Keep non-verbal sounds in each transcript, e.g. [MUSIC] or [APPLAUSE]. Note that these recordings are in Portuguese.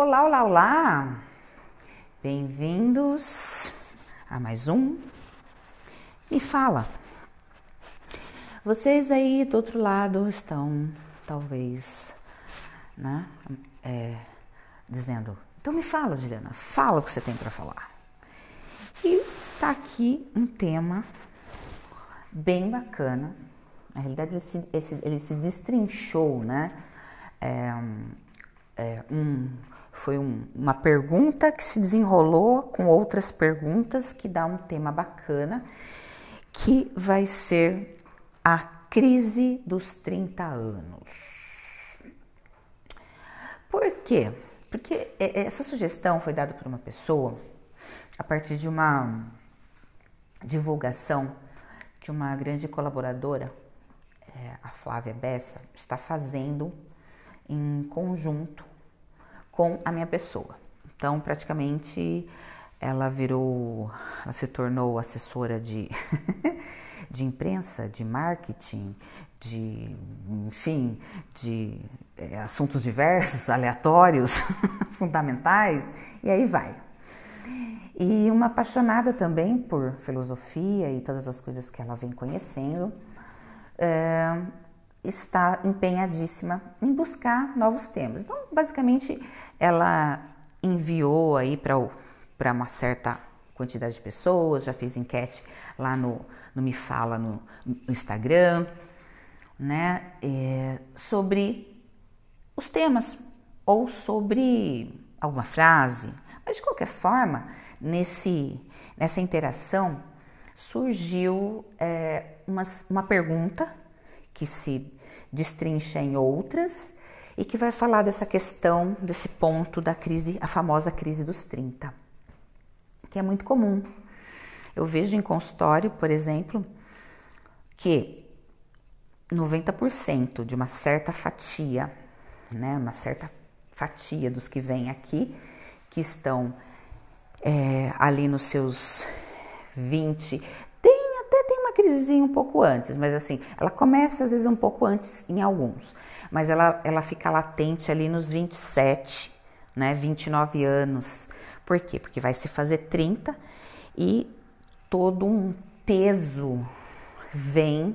Olá, olá, olá! Bem-vindos a mais um Me Fala. Vocês aí do outro lado estão, talvez, né, é, dizendo: então me fala, Juliana, fala o que você tem para falar. E tá aqui um tema bem bacana. Na realidade, ele se, esse, ele se destrinchou, né? É, é, um, foi um, uma pergunta que se desenrolou com outras perguntas que dá um tema bacana, que vai ser a crise dos 30 anos. Por quê? Porque essa sugestão foi dada por uma pessoa a partir de uma divulgação que uma grande colaboradora, é, a Flávia Bessa, está fazendo em conjunto com a minha pessoa. Então, praticamente, ela virou, ela se tornou assessora de, [LAUGHS] de imprensa, de marketing, de, enfim, de é, assuntos diversos, aleatórios, [LAUGHS] fundamentais, e aí vai. E uma apaixonada também por filosofia e todas as coisas que ela vem conhecendo, é, está empenhadíssima em buscar novos temas. Então, basicamente, ela enviou aí para uma certa quantidade de pessoas, já fez enquete lá no, no Me Fala no, no Instagram, né, é, sobre os temas ou sobre alguma frase, mas de qualquer forma, nesse, nessa interação surgiu é, uma, uma pergunta que se destrincha em outras e que vai falar dessa questão, desse ponto da crise, a famosa crise dos 30, que é muito comum. Eu vejo em consultório, por exemplo, que 90% de uma certa fatia, né, uma certa fatia dos que vêm aqui, que estão é, ali nos seus 20, tem até tem uma crisezinha um pouco antes, mas assim, ela começa às vezes um pouco antes em alguns, mas ela, ela fica latente ali nos 27, né, 29 anos. Por quê? Porque vai se fazer 30 e todo um peso vem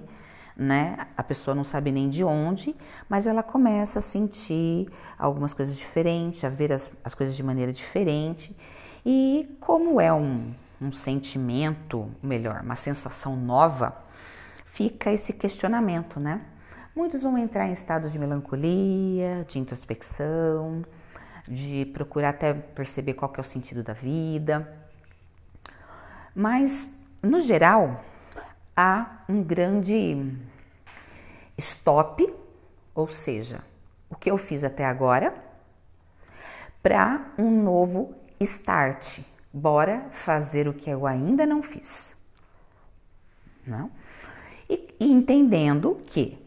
né? A pessoa não sabe nem de onde, mas ela começa a sentir algumas coisas diferentes, a ver as, as coisas de maneira diferente. E como é um, um sentimento, melhor, uma sensação nova, fica esse questionamento, né? Muitos vão entrar em estados de melancolia, de introspecção, de procurar até perceber qual que é o sentido da vida. Mas, no geral, há um grande stop, ou seja, o que eu fiz até agora, para um novo start. Bora fazer o que eu ainda não fiz. Não? E, e entendendo que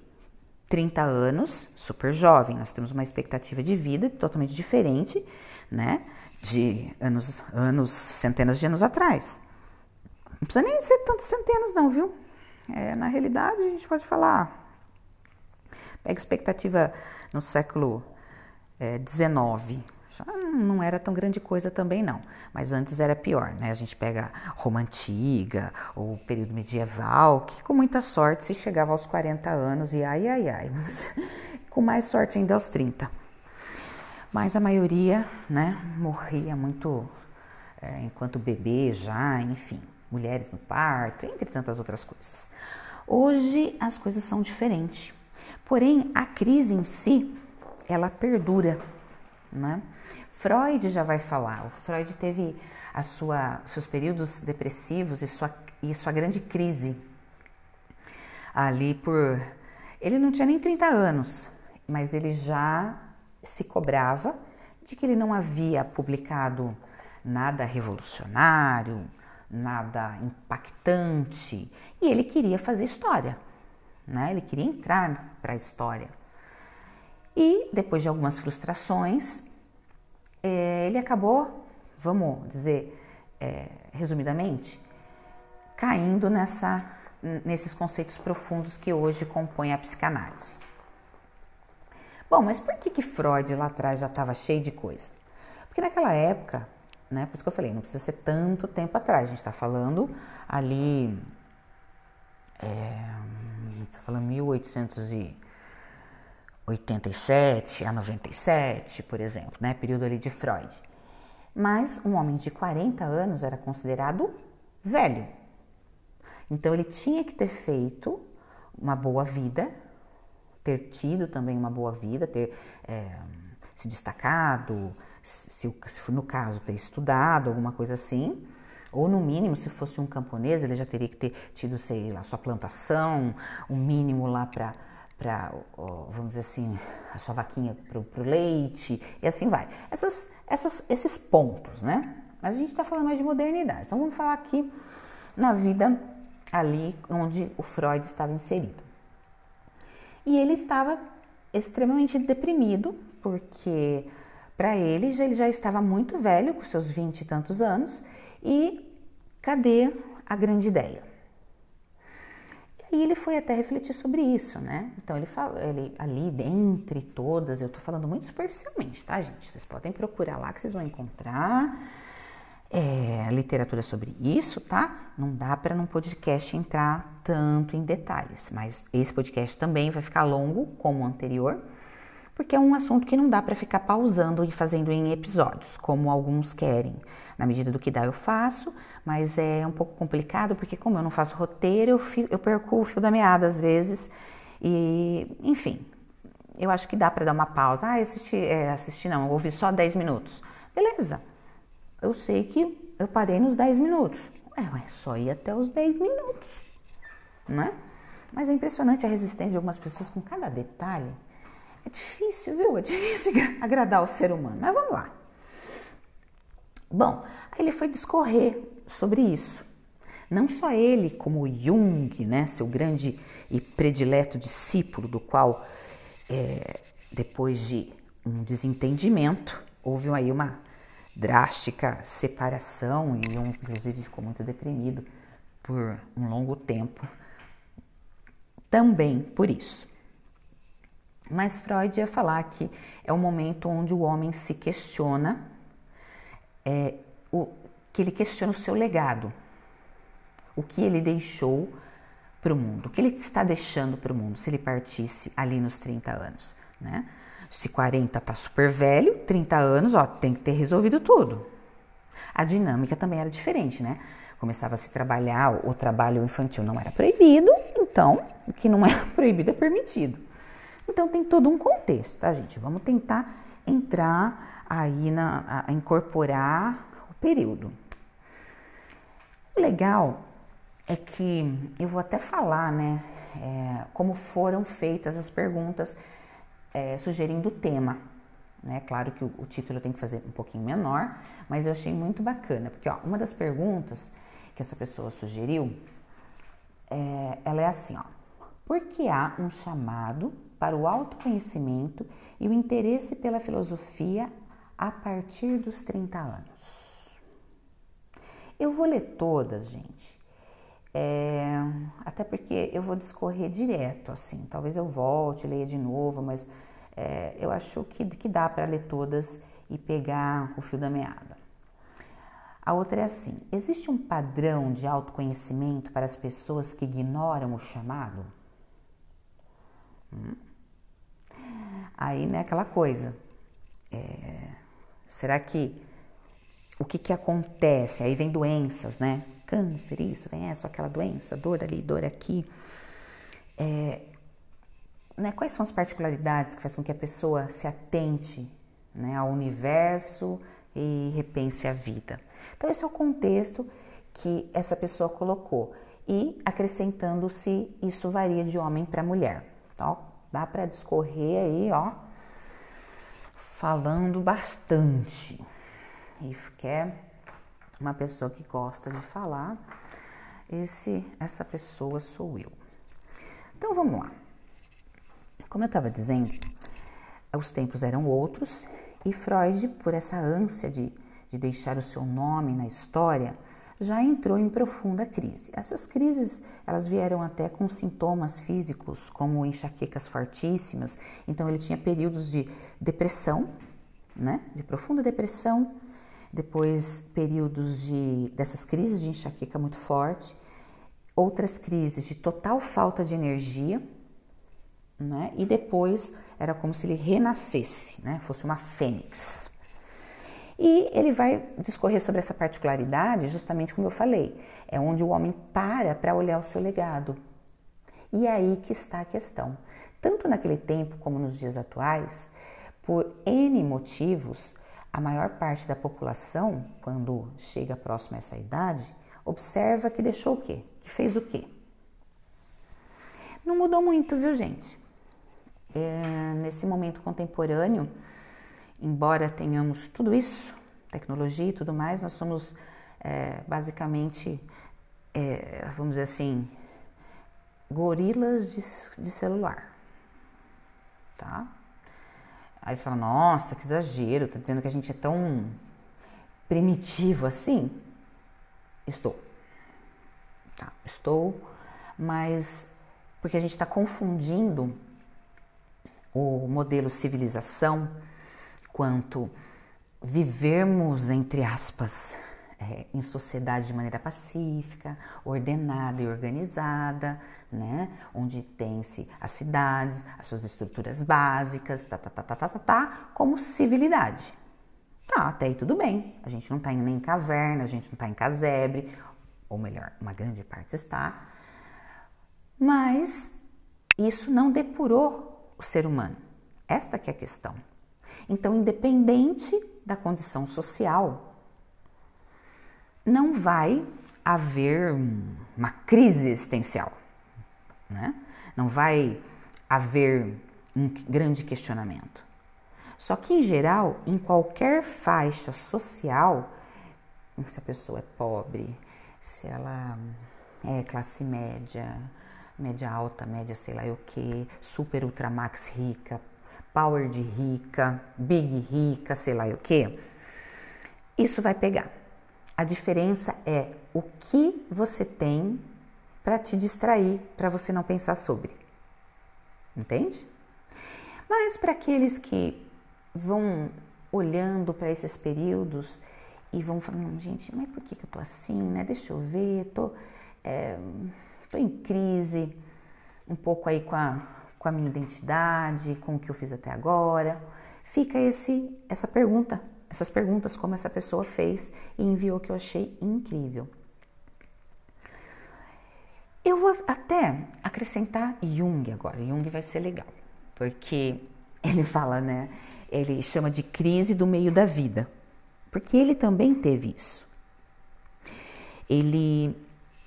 30 anos, super jovem, nós temos uma expectativa de vida totalmente diferente, né? De anos, anos, centenas de anos atrás. Não precisa nem ser tantas centenas, não, viu? É, na realidade, a gente pode falar. Pega expectativa no século XIX. É, já não era tão grande coisa também, não. Mas antes era pior, né? A gente pega Roma Antiga ou período medieval, que com muita sorte se chegava aos 40 anos e ai, ai, ai. Mas, [LAUGHS] com mais sorte ainda aos 30. Mas a maioria, né, morria muito é, enquanto bebê já, enfim mulheres no parto, entre tantas outras coisas. Hoje as coisas são diferentes. Porém, a crise em si, ela perdura, né? Freud já vai falar. O Freud teve a sua, seus períodos depressivos e sua, e sua grande crise ali por. Ele não tinha nem 30 anos, mas ele já se cobrava de que ele não havia publicado nada revolucionário, nada impactante e ele queria fazer história, né? Ele queria entrar para a história. E depois de algumas frustrações, é, ele acabou, vamos dizer, é, resumidamente, caindo nessa, nesses conceitos profundos que hoje compõem a psicanálise. Bom, mas por que, que Freud lá atrás já estava cheio de coisa? Porque naquela época, né, por isso que eu falei, não precisa ser tanto tempo atrás, a gente está falando ali, é, está falando 1887 a 97, por exemplo, né, período ali de Freud. Mas um homem de 40 anos era considerado velho. Então ele tinha que ter feito uma boa vida, ter tido também uma boa vida, ter é, se destacado, se, se no caso ter estudado, alguma coisa assim, ou no mínimo, se fosse um camponês, ele já teria que ter tido, sei lá, sua plantação, um mínimo lá para, para vamos dizer assim, a sua vaquinha para o leite, e assim vai. Essas, essas, esses pontos, né? Mas a gente está falando mais de modernidade. Então vamos falar aqui na vida ali onde o Freud estava inserido. E ele estava extremamente deprimido, porque para ele já, ele já estava muito velho, com seus vinte e tantos anos, e cadê a grande ideia? E aí ele foi até refletir sobre isso, né? Então ele fala, ele ali dentre todas, eu tô falando muito superficialmente, tá, gente? Vocês podem procurar lá que vocês vão encontrar é, literatura sobre isso, tá? Não dá para num podcast entrar tanto em detalhes, mas esse podcast também vai ficar longo, como o anterior, porque é um assunto que não dá para ficar pausando e fazendo em episódios, como alguns querem. Na medida do que dá, eu faço, mas é um pouco complicado, porque como eu não faço roteiro, eu, fio, eu perco o fio da meada às vezes, e enfim, eu acho que dá para dar uma pausa. Ah, assisti, é, assisti não, ouvi só 10 minutos. Beleza, eu sei que eu parei nos 10 minutos. É, ué, só ir até os 10 minutos, não é? Mas é impressionante a resistência de algumas pessoas com cada detalhe. É difícil, viu? É difícil [LAUGHS] agradar o ser humano. Mas vamos lá. Bom, aí ele foi discorrer sobre isso. Não só ele, como Jung, né, seu grande e predileto discípulo, do qual, é, depois de um desentendimento, houve aí uma drástica separação e um, inclusive ficou muito deprimido por um longo tempo, também por isso. Mas Freud ia falar que é o momento onde o homem se questiona, é, o, que ele questiona o seu legado, o que ele deixou para o mundo, o que ele está deixando para o mundo se ele partisse ali nos 30 anos, né? Se 40 tá super velho, 30 anos, ó, tem que ter resolvido tudo. A dinâmica também era diferente, né? Começava a se trabalhar, o trabalho infantil não era proibido, então o que não [LAUGHS] é proibido é permitido. Então tem todo um contexto, tá, gente? Vamos tentar entrar aí na a incorporar o período. O legal é que eu vou até falar, né, é, como foram feitas as perguntas é, sugerindo o tema. Né? Claro que o, o, título tem que fazer um pouquinho menor, mas eu achei muito bacana, porque ó, uma das perguntas que essa pessoa sugeriu, é, ela é assim, ó, por que há um chamado para o autoconhecimento e o interesse pela filosofia a partir dos 30 anos? Eu vou ler todas, gente, é, até porque eu vou discorrer direto, assim. Talvez eu volte, leia de novo, mas é, eu acho que, que dá para ler todas e pegar o fio da meada. A outra é assim: existe um padrão de autoconhecimento para as pessoas que ignoram o chamado? Hum? Aí, né, aquela coisa. É, será que o que, que acontece? Aí vem doenças, né? câncer, isso, vem essa, aquela doença, dor ali, dor aqui. É, né, quais são as particularidades que fazem com que a pessoa se atente né, ao universo e repense a vida? Então, esse é o contexto que essa pessoa colocou. E acrescentando se isso varia de homem para mulher. Então, dá para discorrer aí, ó, falando bastante. E quer uma pessoa que gosta de falar, esse, essa pessoa sou eu. Então vamos lá. Como eu estava dizendo, os tempos eram outros e Freud, por essa ânsia de, de deixar o seu nome na história, já entrou em profunda crise. Essas crises, elas vieram até com sintomas físicos, como enxaquecas fortíssimas. Então ele tinha períodos de depressão, né? De profunda depressão, depois períodos de dessas crises de enxaqueca muito forte, outras crises de total falta de energia, né? E depois era como se ele renascesse, né? Fosse uma fênix. E ele vai discorrer sobre essa particularidade, justamente como eu falei, é onde o homem para para olhar o seu legado. E é aí que está a questão. Tanto naquele tempo como nos dias atuais, por N motivos, a maior parte da população, quando chega próximo a essa idade, observa que deixou o quê? Que fez o quê? Não mudou muito, viu, gente? É, nesse momento contemporâneo, embora tenhamos tudo isso, tecnologia e tudo mais, nós somos é, basicamente, é, vamos dizer assim, gorilas de, de celular, tá? Aí fala, nossa, que exagero, tá dizendo que a gente é tão primitivo assim? Estou. Tá, estou, mas porque a gente está confundindo o modelo civilização quanto vivermos, entre aspas, é, em sociedade de maneira pacífica, ordenada e organizada, né? Onde tem-se as cidades, as suas estruturas básicas, tá, tá, tá, tá, tá, tá, tá, como civilidade. Tá, até aí tudo bem. A gente não tá indo nem em caverna, a gente não tá em casebre, ou melhor, uma grande parte está. Mas isso não depurou o ser humano. Esta que é a questão. Então, independente da condição social, não vai haver uma crise existencial, né? não vai haver um grande questionamento. Só que, em geral, em qualquer faixa social, se a pessoa é pobre, se ela é classe média, média alta, média sei lá o que, super ultra max rica, power de rica, big rica, sei lá o que, isso vai pegar. A diferença é o que você tem para te distrair, para você não pensar sobre. Entende? Mas para aqueles que vão olhando para esses períodos e vão falando, gente, mas por que, que eu tô assim, né? Deixa eu ver, tô, é, tô em crise, um pouco aí com a, com a minha identidade, com o que eu fiz até agora. Fica esse, essa pergunta essas perguntas como essa pessoa fez e enviou que eu achei incrível. Eu vou até acrescentar Jung agora. Jung vai ser legal, porque [LAUGHS] ele fala, né? Ele chama de crise do meio da vida, porque ele também teve isso. Ele,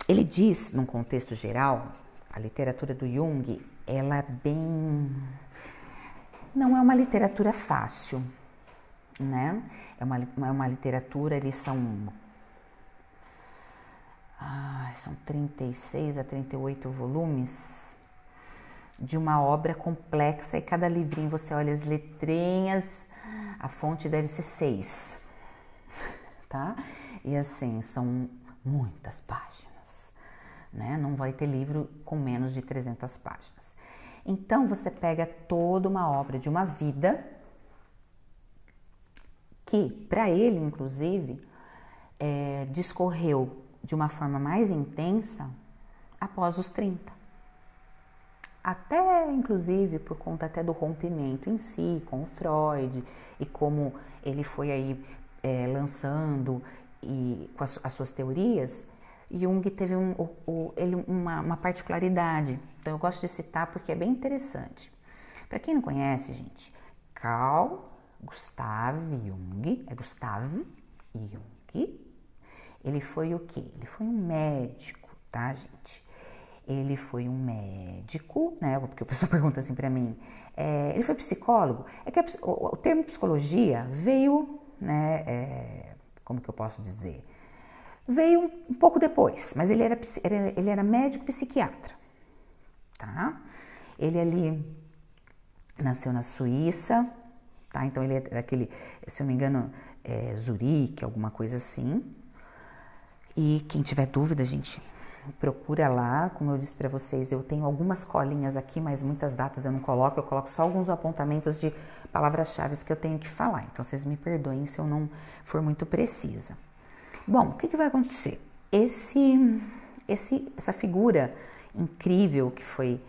ele diz, num contexto geral, a literatura do Jung, ela é bem. Não é uma literatura fácil, né? É uma, é uma literatura, eles são. Ah, são 36 a 38 volumes de uma obra complexa e cada livrinho você olha as letrinhas, a fonte deve ser seis, [LAUGHS] tá? E assim, são muitas páginas, né? Não vai ter livro com menos de 300 páginas. Então você pega toda uma obra de uma vida que para ele, inclusive, é, discorreu de uma forma mais intensa após os 30. Até, inclusive, por conta até do rompimento em si com o Freud e como ele foi aí é, lançando e com as, as, suas teorias, Jung teve um, uma, uma particularidade. Então, eu gosto de citar porque é bem interessante. Para quem não conhece, gente, Carl Gustav Jung, é Gustav Jung. Ele foi o quê? Ele foi um médico, tá, gente? Ele foi um médico, né? Porque o pessoal [LAUGHS] pergunta assim para mim. É, ele foi psicólogo? É que a, o, o, termo psicologia veio, né? É, como que eu posso dizer? Veio um, pouco depois, mas ele era, ele era médico psiquiatra, tá? Ele ali nasceu na Suíça, tá? Então ele é daquele, se eu não me engano, é Zurique, alguma coisa assim. E quem tiver dúvida, gente, procura lá, como eu disse para vocês, eu tenho algumas colinhas aqui, mas muitas datas eu não coloco, eu coloco só alguns apontamentos de palavras-chave que eu tenho que falar. Então vocês me perdoem se eu não for muito precisa. Bom, o que, que vai acontecer? Esse, esse, essa figura incrível que foi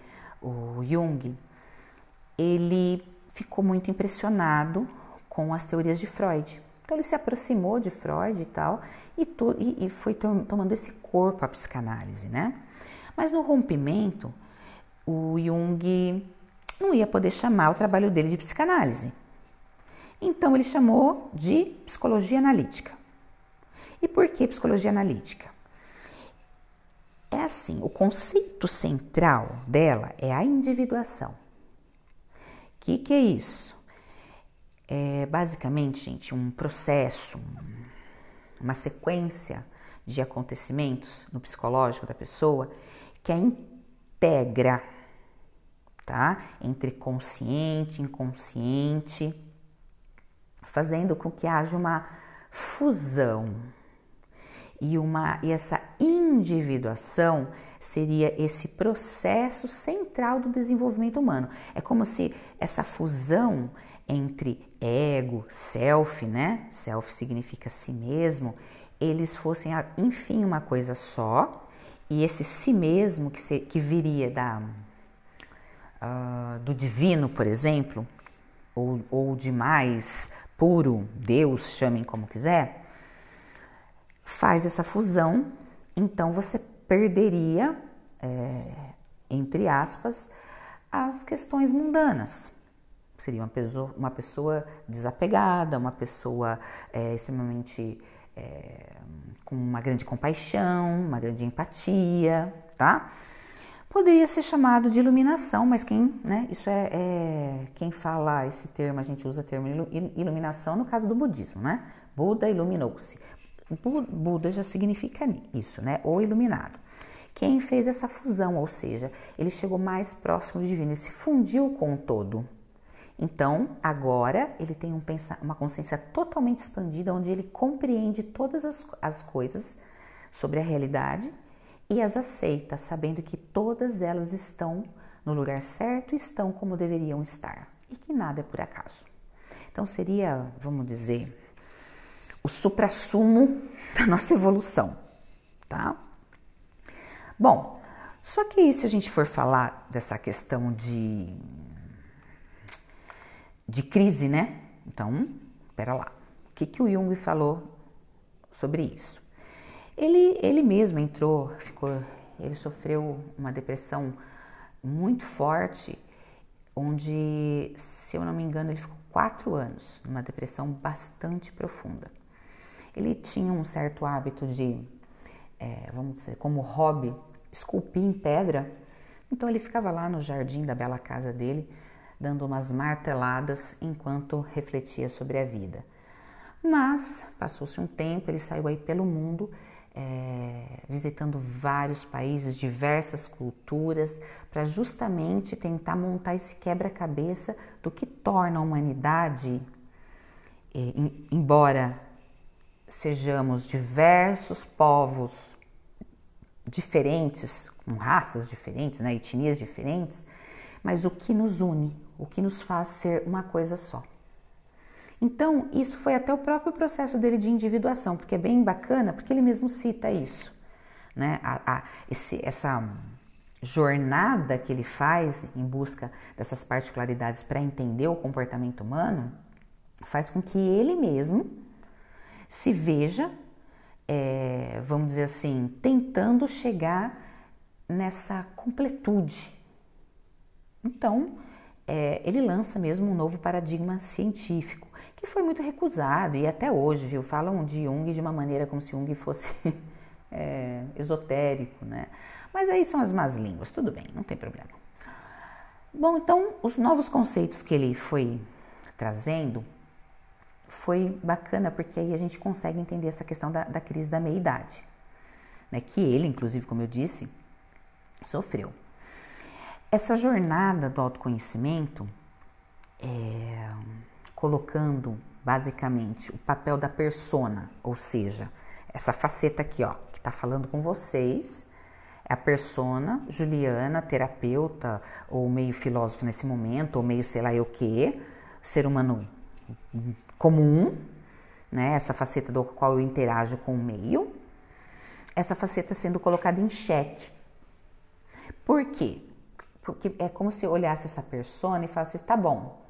o Jung, ele ficou muito impressionado com as teorias de Freud. Então ele se aproximou de Freud e tal, e, to, e, e foi tomando esse corpo a psicanálise, né? Mas no rompimento, o Jung não ia poder chamar o trabalho dele de psicanálise. Então ele chamou de psicologia analítica. E por que psicologia analítica? É assim, o conceito central dela é a individuação. O que, que é isso? É basicamente, gente, um processo, uma sequência de acontecimentos no psicológico da pessoa que a integra, tá? Entre consciente e inconsciente, fazendo com que haja uma fusão. E, uma, e essa individuação seria esse processo central do desenvolvimento humano. É como se essa fusão entre ego, self, né? Self significa si mesmo, eles fossem, enfim, uma coisa só, e esse si mesmo que, se, que viria da, uh, do divino, por exemplo, ou, ou de mais puro, Deus, chamem como quiser, faz essa fusão, então você perderia, é, entre aspas, as questões mundanas seria uma pessoa, uma pessoa desapegada, uma pessoa é, extremamente é, com uma grande compaixão, uma grande empatia, tá? Poderia ser chamado de iluminação, mas quem, né? Isso é, é quem fala esse termo, a gente usa o termo iluminação no caso do budismo, né? Buda iluminou-se. Buda já significa isso, né? O iluminado. Quem fez essa fusão, ou seja, ele chegou mais próximo do divino, ele se fundiu com o todo, então, agora ele tem um uma consciência totalmente expandida, onde ele compreende todas as, as coisas sobre a realidade e as aceita, sabendo que todas elas estão no lugar certo estão como deveriam estar e que nada é por acaso. Então, seria, vamos dizer, o suprassumo da nossa evolução, tá? Bom, só que se a gente for falar dessa questão de de crise, né? Então, espera lá. O que, que o Jung falou sobre isso? Ele, ele mesmo entrou, ficou, ele sofreu uma depressão muito forte, onde, se eu não me engano, ele ficou quatro anos numa depressão bastante profunda. Ele tinha um certo hábito de, é, vamos dizer, como hobby, esculpir em pedra. Então ele ficava lá no jardim da bela casa dele, dando umas marteladas enquanto refletia sobre a vida. Mas passou-se um tempo, ele saiu aí pelo mundo, é, visitando vários países, diversas culturas, para justamente tentar montar esse quebra-cabeça do que torna a humanidade, é, em, embora sejamos diversos povos diferentes, com raças diferentes, né, etnias diferentes, mas o que nos une, o que nos faz ser uma coisa só. Então, isso foi até o próprio processo dele de individuação, porque é bem bacana, porque ele mesmo cita isso, né? A, a, esse, essa jornada que ele faz em busca dessas particularidades para entender o comportamento humano, faz com que ele mesmo se veja, é, vamos dizer assim, tentando chegar nessa completude então, é, ele lança mesmo um novo paradigma científico, que foi muito recusado e até hoje, viu? Falam de Jung de uma maneira como se Jung fosse [LAUGHS] é, esotérico, né? Mas aí são as más línguas, tudo bem, não tem problema. Bom, então, os novos conceitos que ele foi trazendo foi bacana porque aí a gente consegue entender essa questão da, da crise da meia-idade, né? Que ele, inclusive, como eu disse, sofreu. Essa jornada do autoconhecimento, é, colocando basicamente o papel da persona, ou seja, essa faceta aqui, ó, que está falando com vocês, É a persona Juliana, terapeuta, ou meio filósofo nesse momento, ou meio sei lá eu que, ser humano comum, né? Essa faceta do qual eu interajo com o meio, essa faceta sendo colocada em xeque. Por quê? Porque é como se eu olhasse essa persona e falasse, tá bom,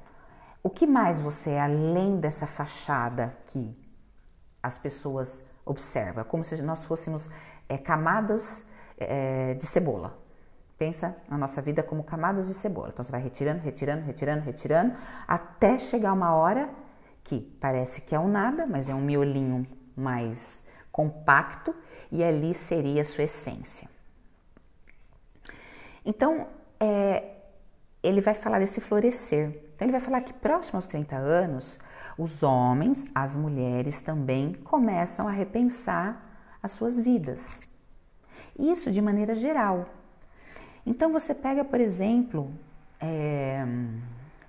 o que mais você é além dessa fachada que as pessoas observam? Como se nós fôssemos é, camadas é, de cebola. Pensa na nossa vida como camadas de cebola. Então você vai retirando, retirando, retirando, retirando, até chegar uma hora que parece que é um nada, mas é um miolinho mais compacto e ali seria a sua essência. Então, é, ele vai falar desse florescer. Então, ele vai falar que próximo aos 30 anos, os homens, as mulheres também começam a repensar as suas vidas. Isso de maneira geral. Então, você pega, por exemplo, é,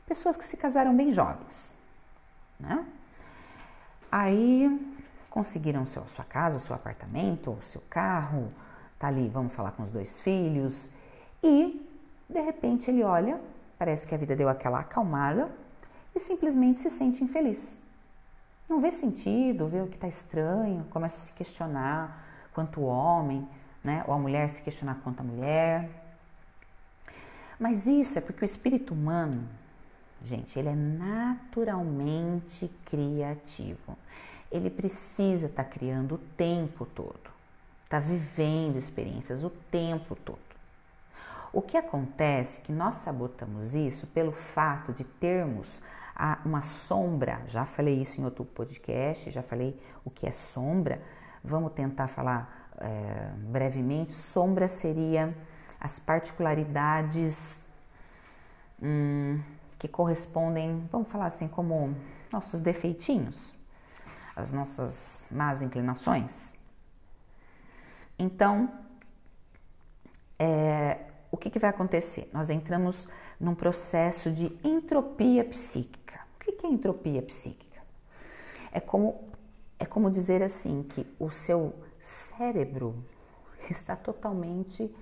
pessoas que se casaram bem jovens, né? Aí conseguiram seu, sua casa, seu apartamento, seu carro, tá ali, vamos falar com os dois filhos, e de repente ele olha, parece que a vida deu aquela acalmada e simplesmente se sente infeliz. Não vê sentido, vê o que está estranho, começa a se questionar quanto homem, né? Ou a mulher se questionar quanto a mulher. Mas isso é porque o espírito humano, gente, ele é naturalmente criativo. Ele precisa estar tá criando o tempo todo, está vivendo experiências o tempo todo. O que acontece é que nós sabotamos isso pelo fato de termos uma sombra. Já falei isso em outro podcast, já falei o que é sombra. Vamos tentar falar é, brevemente. Sombra seria as particularidades hum, que correspondem, vamos falar assim, como nossos defeitinhos, as nossas más inclinações. Então, é, o que, que vai acontecer? Nós entramos num processo de entropia psíquica. O que, que é entropia psíquica? É como, é como dizer assim que o seu cérebro está totalmente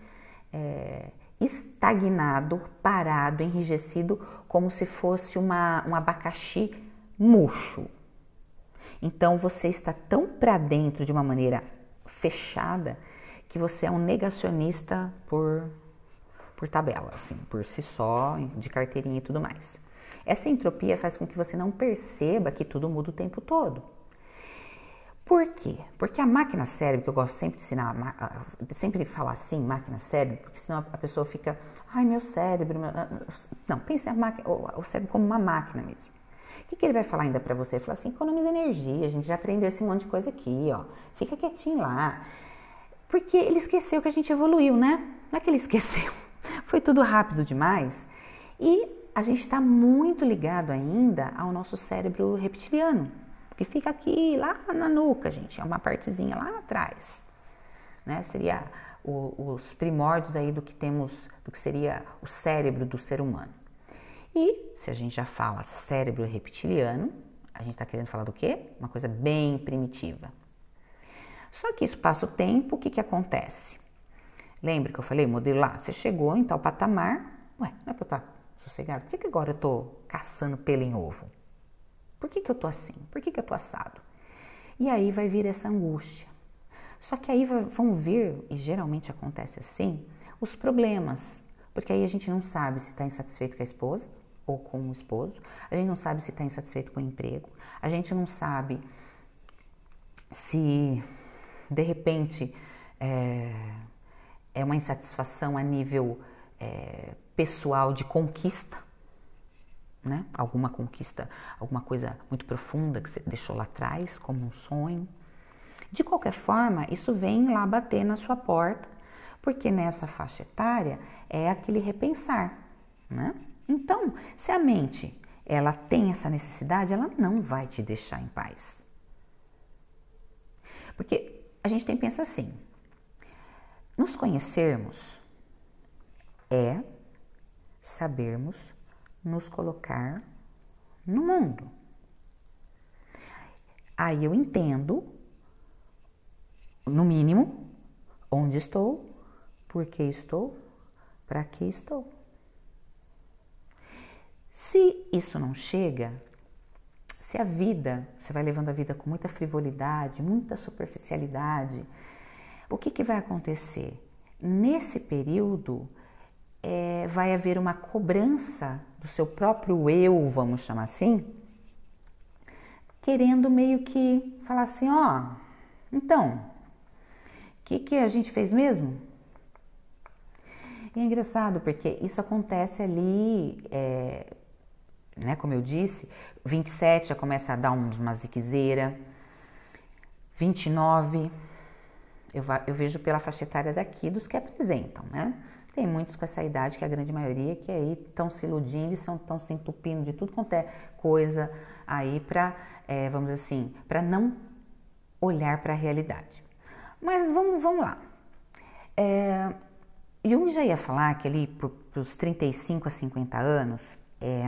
é, estagnado, parado, enrijecido, como se fosse uma, um abacaxi murcho. Então você está tão para dentro de uma maneira fechada que você é um negacionista por por tabela, assim, por si só, de carteirinha e tudo mais. Essa entropia faz com que você não perceba que tudo muda o tempo todo. Por quê? Porque a máquina cérebro, que eu gosto sempre de ensinar, sempre falar assim, máquina cérebro, porque senão a pessoa fica, ai meu cérebro, meu... não, pense o cérebro como uma máquina mesmo. O que, que ele vai falar ainda para você? Ele fala assim, economiza energia, a gente já aprendeu esse monte de coisa aqui, ó, fica quietinho lá. Porque ele esqueceu que a gente evoluiu, né? Não é que ele esqueceu, [LAUGHS] foi tudo rápido demais e a gente está muito ligado ainda ao nosso cérebro reptiliano, que fica aqui lá na nuca, gente, é uma partezinha lá atrás, né? Seria o, os primórdios aí do que temos, do que seria o cérebro do ser humano. E se a gente já fala cérebro reptiliano, a gente está querendo falar do quê? Uma coisa bem primitiva. Só que isso passa o tempo, o que, que acontece? Lembra que eu falei, modelo lá, você chegou em tal patamar, ué, não é pra eu estar sossegado? Por que, que agora eu tô caçando pelo em ovo? Por que, que eu tô assim? Por que, que eu tô assado? E aí vai vir essa angústia. Só que aí vão vir, e geralmente acontece assim, os problemas. Porque aí a gente não sabe se está insatisfeito com a esposa ou com o esposo, a gente não sabe se está insatisfeito com o emprego, a gente não sabe se de repente é, é uma insatisfação a nível é, pessoal de conquista, né? Alguma conquista, alguma coisa muito profunda que você deixou lá atrás, como um sonho. De qualquer forma, isso vem lá bater na sua porta, porque nessa faixa etária é aquele repensar, né? Então, se a mente ela tem essa necessidade, ela não vai te deixar em paz. Porque a gente tem que pensar assim, nos conhecermos é sabermos nos colocar no mundo. Aí eu entendo, no mínimo, onde estou, Por que estou? Para que estou? Se isso não chega, se a vida, você vai levando a vida com muita frivolidade, muita superficialidade, o que, que vai acontecer? Nesse período, é, vai haver uma cobrança do seu próprio eu, vamos chamar assim, querendo meio que falar assim: ó, então, o que, que a gente fez mesmo? E é engraçado porque isso acontece ali, é, né, como eu disse, 27 já começa a dar uma ziquezeira, 29 eu, eu vejo pela faixa etária daqui dos que apresentam, né? Tem muitos com essa idade, que é a grande maioria, que aí estão se iludindo e estão se entupindo de tudo quanto é coisa aí para, é, vamos assim, para não olhar para a realidade. Mas vamos, vamos lá. É, Jung já ia falar que ali para os 35 a 50 anos é,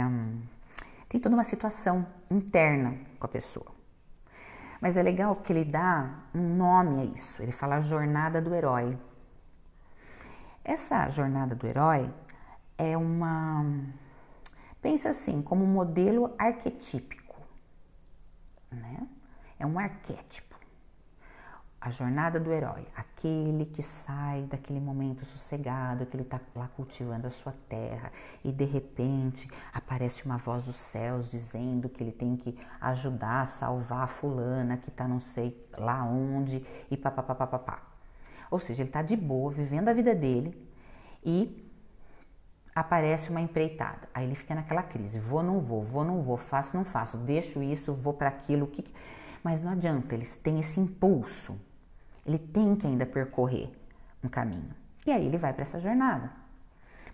tem toda uma situação interna com a pessoa. Mas é legal que ele dá um nome a isso. Ele fala a jornada do herói. Essa jornada do herói é uma. Pensa assim, como um modelo arquetípico. Né? É um arquétipo. A jornada do herói, aquele que sai daquele momento sossegado, que ele está lá cultivando a sua terra e de repente aparece uma voz dos céus dizendo que ele tem que ajudar, salvar a fulana que está não sei lá onde e papapá. Ou seja, ele está de boa, vivendo a vida dele e aparece uma empreitada. Aí ele fica naquela crise: vou, não vou, vou, não vou, faço, não faço, deixo isso, vou para aquilo. Que... Mas não adianta, eles têm esse impulso. Ele tem que ainda percorrer um caminho. E aí ele vai para essa jornada.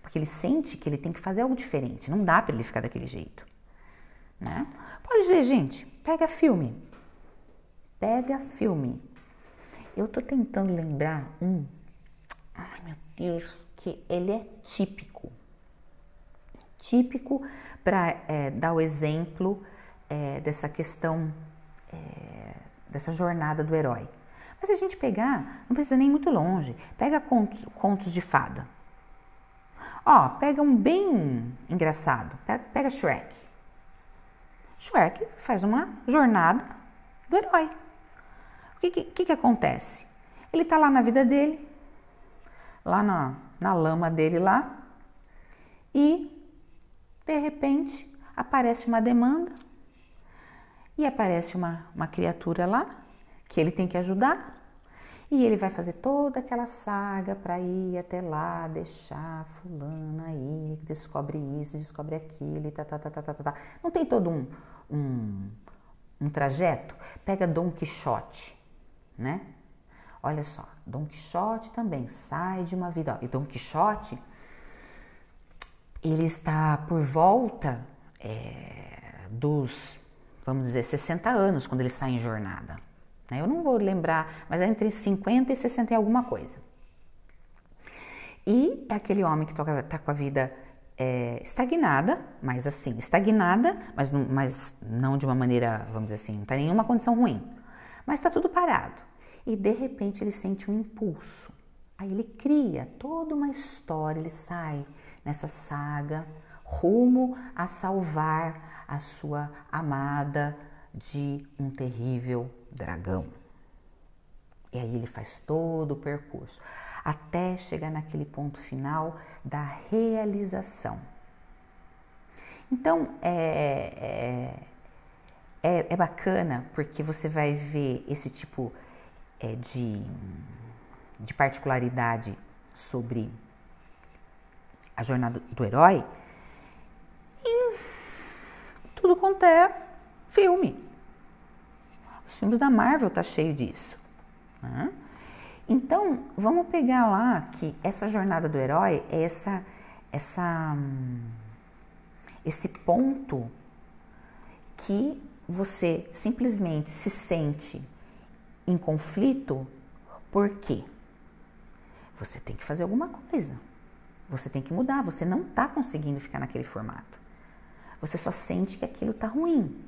Porque ele sente que ele tem que fazer algo diferente. Não dá para ele ficar daquele jeito. Né? Pode ver, gente. Pega filme. Pega filme. Eu tô tentando lembrar um. Ai, meu Deus, que ele é típico. Típico para é, dar o exemplo é, dessa questão, é, dessa jornada do herói. Mas se a gente pegar, não precisa nem muito longe, pega contos, contos de fada. Ó, pega um bem engraçado, pega, pega Shrek. Shrek faz uma jornada do herói. O que, que, que acontece? Ele está lá na vida dele, lá na, na lama dele lá, e de repente aparece uma demanda e aparece uma, uma criatura lá que ele tem que ajudar e ele vai fazer toda aquela saga para ir até lá, deixar fulana aí, descobre isso, descobre aquilo e tá, tá, tá, tá, tá, tá. Não tem todo um, um, um trajeto? Pega Dom Quixote, né? Olha só, Dom Quixote também sai de uma vida. E Dom Quixote, ele está por volta é, dos, vamos dizer, 60 anos quando ele sai em jornada. Né? Eu não vou lembrar, mas é entre 50 e 60 e alguma coisa. E é aquele homem que está com a vida é, estagnada, mas assim, estagnada, mas não, mas não de uma maneira, vamos dizer assim, não está nenhuma condição ruim. Mas está tudo parado e de repente ele sente um impulso. Aí ele cria toda uma história, ele sai nessa saga rumo a salvar a sua amada de um terrível dragão. E aí ele faz todo o percurso até chegar naquele ponto final da realização. Então é, é, é, é bacana porque você vai ver esse tipo de é, de, de particularidade sobre a jornada do herói em tudo quanto é filme. Os filmes da Marvel tá cheio disso. Né? Então, vamos pegar lá que essa jornada do herói é essa, essa, esse ponto que você simplesmente se sente em conflito, por quê? Você tem que fazer alguma coisa. Você tem que mudar. Você não está conseguindo ficar naquele formato. Você só sente que aquilo está ruim.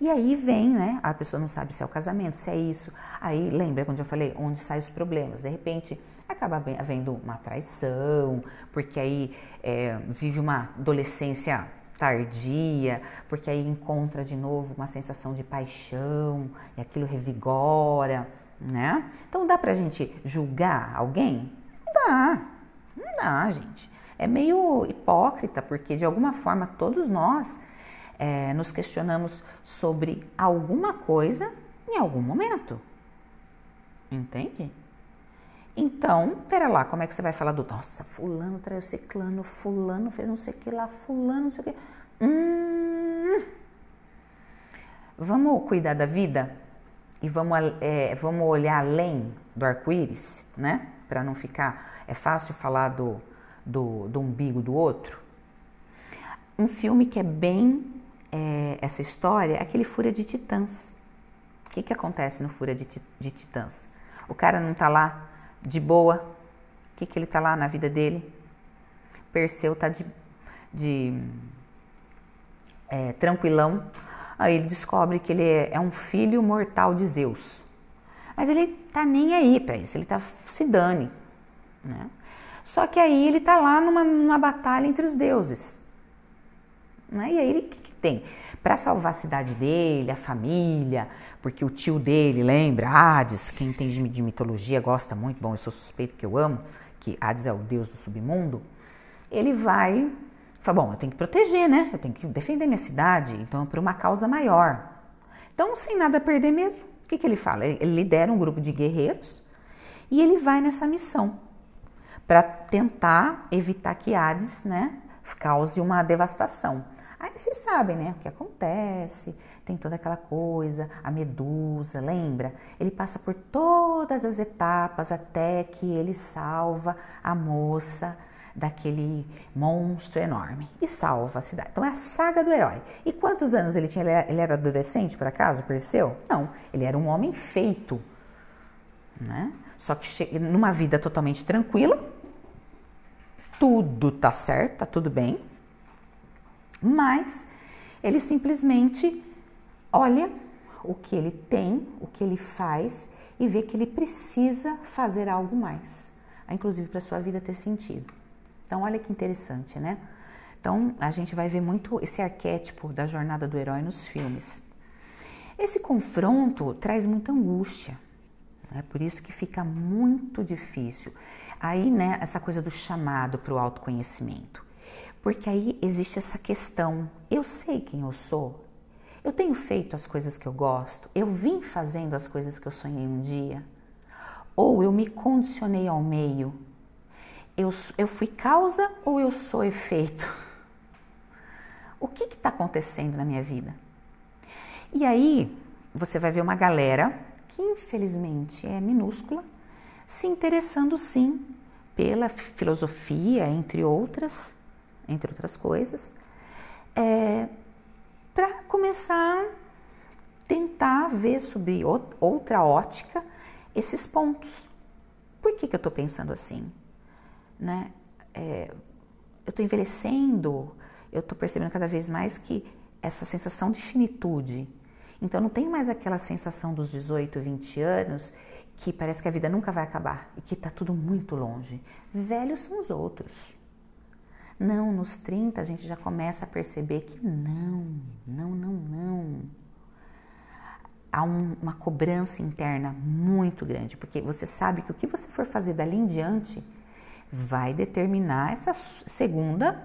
E aí vem, né? A pessoa não sabe se é o casamento, se é isso. Aí lembra quando eu falei onde saem os problemas. De repente, acaba havendo uma traição, porque aí é, vive uma adolescência tardia, porque aí encontra de novo uma sensação de paixão e aquilo revigora, né? Então dá pra gente julgar alguém? Não dá, não dá, gente. É meio hipócrita, porque de alguma forma todos nós é, nos questionamos sobre alguma coisa em algum momento. Entende? Então, pera lá, como é que você vai falar do nossa, fulano traiu ciclano, fulano fez não sei o que lá, fulano não sei o que. Hum, vamos cuidar da vida e vamos, é, vamos olhar além do arco-íris, né? Para não ficar. É fácil falar do, do, do, umbigo do outro. Um filme que é bem é, essa história é aquele Fúria de Titãs. O que, que acontece no Fúria de, de Titãs? O cara não tá lá de boa. O que, que ele tá lá na vida dele? Perseu tá de, de é, tranquilão. Aí ele descobre que ele é, é, um filho mortal de Zeus. Mas ele tá nem aí para isso, ele tá se dane. Né? Só que aí ele tá lá numa, numa batalha entre os deuses. Né? E aí ele que, que tem? Para salvar a cidade dele, a família, porque o tio dele, lembra? Hades, quem entende de mitologia gosta muito, bom, eu sou suspeito que eu amo, que Hades é o deus do submundo. Ele vai, fala, bom, eu tenho que proteger, né? Eu tenho que defender minha cidade, então por uma causa maior. Então, sem nada a perder mesmo, o que, que ele fala? Ele lidera um grupo de guerreiros e ele vai nessa missão para tentar evitar que Hades, né, cause uma devastação. Aí vocês sabem, né, o que acontece, tem toda aquela coisa, a medusa, lembra? Ele passa por todas as etapas até que ele salva a moça daquele monstro enorme e salva a cidade. Então é a saga do herói. E quantos anos ele tinha? Ele era adolescente, por acaso, Perseu? Não, ele era um homem feito, né? Só que numa vida totalmente tranquila, tudo tá certo, tá tudo bem, mas ele simplesmente olha o que ele tem, o que ele faz e vê que ele precisa fazer algo mais, inclusive para sua vida ter sentido. Então, olha que interessante, né? Então, a gente vai ver muito esse arquétipo da jornada do herói nos filmes. Esse confronto traz muita angústia, é por isso que fica muito difícil. Aí, né, essa coisa do chamado para o autoconhecimento. Porque aí existe essa questão: eu sei quem eu sou, eu tenho feito as coisas que eu gosto, eu vim fazendo as coisas que eu sonhei um dia, ou eu me condicionei ao meio, eu, eu fui causa ou eu sou efeito? O que está acontecendo na minha vida? E aí você vai ver uma galera que infelizmente é minúscula se interessando sim pela filosofia, entre outras, entre outras coisas, é, para começar a tentar ver sob outra ótica esses pontos. Por que, que eu estou pensando assim? Né? É, eu estou envelhecendo, eu estou percebendo cada vez mais que essa sensação de finitude. Então, não tenho mais aquela sensação dos 18, 20 anos que parece que a vida nunca vai acabar e que está tudo muito longe. Velhos são os outros. Não, nos 30 a gente já começa a perceber que não, não, não, não. Há um, uma cobrança interna muito grande, porque você sabe que o que você for fazer dali em diante vai determinar essa segunda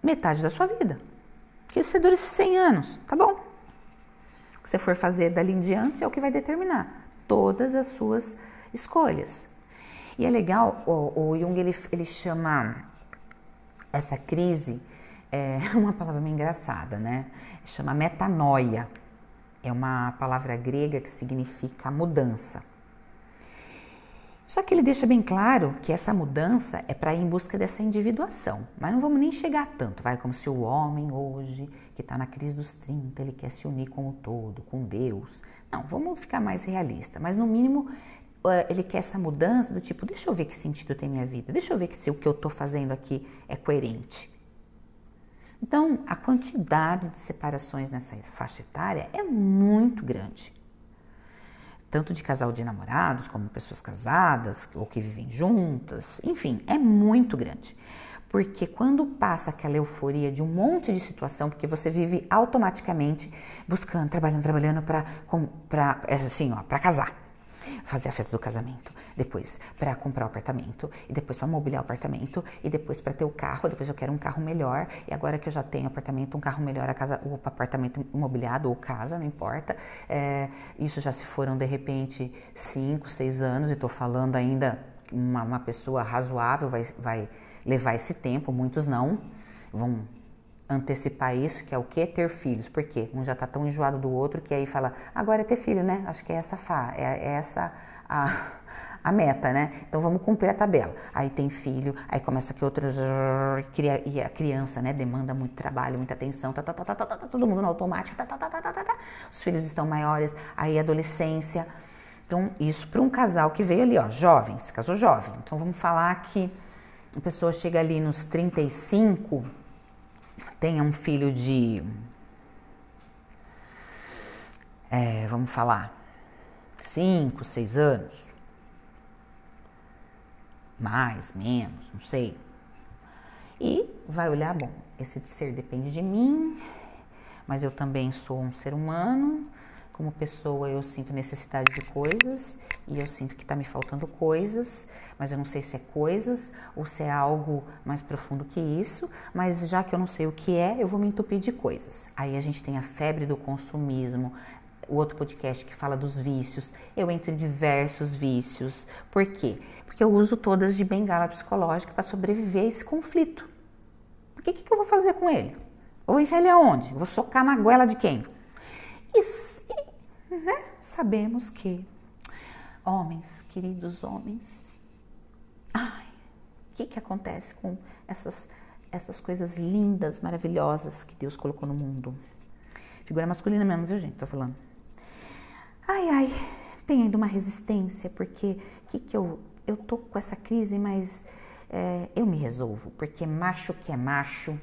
metade da sua vida. Que você dure 100 anos, tá bom? O que você for fazer dali em diante é o que vai determinar todas as suas escolhas. E é legal, o, o Jung ele, ele chama essa crise é [LAUGHS] uma palavra meio engraçada, né? Chama metanoia. É uma palavra grega que significa mudança. Só que ele deixa bem claro que essa mudança é para ir em busca dessa individuação. Mas não vamos nem chegar tanto, vai como se o homem hoje, que está na crise dos 30, ele quer se unir com o todo, com Deus. Não, vamos ficar mais realista. Mas no mínimo ele quer essa mudança do tipo, deixa eu ver que sentido tem minha vida, deixa eu ver se o que eu estou fazendo aqui é coerente. Então, a quantidade de separações nessa faixa etária é muito grande. tanto de casal de namorados, como pessoas casadas ou que vivem juntas, enfim, é muito grande. Porque quando passa aquela euforia de um monte de situação, porque você vive automaticamente buscando, trabalhando, trabalhando para assim, ó, para casar, fazer a festa do casamento, depois para comprar o apartamento, e depois para mobiliar o apartamento, e depois para ter o carro, depois eu quero um carro melhor, e agora que eu já tenho apartamento, um carro melhor, a casa, o apartamento imobiliado ou casa, não importa. É, isso já se foram de repente cinco, seis anos, e estou falando ainda uma, uma pessoa razoável vai, vai levar esse tempo, muitos não vão antecipar isso, que é o que? Ter filhos. Por quê? Um já está tão enjoado do outro que aí fala, agora é ter filho, né? Acho que é essa, fa, é, é essa a, a meta, né? Então vamos cumprir a tabela. Aí tem filho, aí começa que outras. E a criança, né? Demanda muito trabalho, muita atenção, tá, tá, tá, tá, tá, tá todo mundo no automático, tá, tá, tá, tá, tá, tá, os filhos estão maiores, aí adolescência. Então, isso para um casal que veio ali, ó, jovem, se casou jovem. Então vamos falar que a pessoa chega ali nos 35, tenha um filho de. É, vamos falar, 5, 6 anos. Mais, menos, não sei. E vai olhar, bom, esse ser depende de mim, mas eu também sou um ser humano como pessoa, eu sinto necessidade de coisas e eu sinto que está me faltando coisas, mas eu não sei se é coisas ou se é algo mais profundo que isso. Mas já que eu não sei o que é, eu vou me entupir de coisas. Aí a gente tem a febre do consumismo, o outro podcast que fala dos vícios. Eu entro em diversos vícios. Por quê? Porque eu uso todas de bengala psicológica para sobreviver a esse conflito. O que, que eu vou fazer com ele? Eu vou enfiar ele aonde? Eu vou socar na goela de quem? Isso né? Sabemos que homens, queridos homens, ai, o que, que acontece com essas, essas coisas lindas, maravilhosas que Deus colocou no mundo? Figura masculina mesmo, viu, gente? Tô falando. Ai, ai, tem ainda uma resistência, porque que que eu, eu tô com essa crise, mas é, eu me resolvo, porque macho que é macho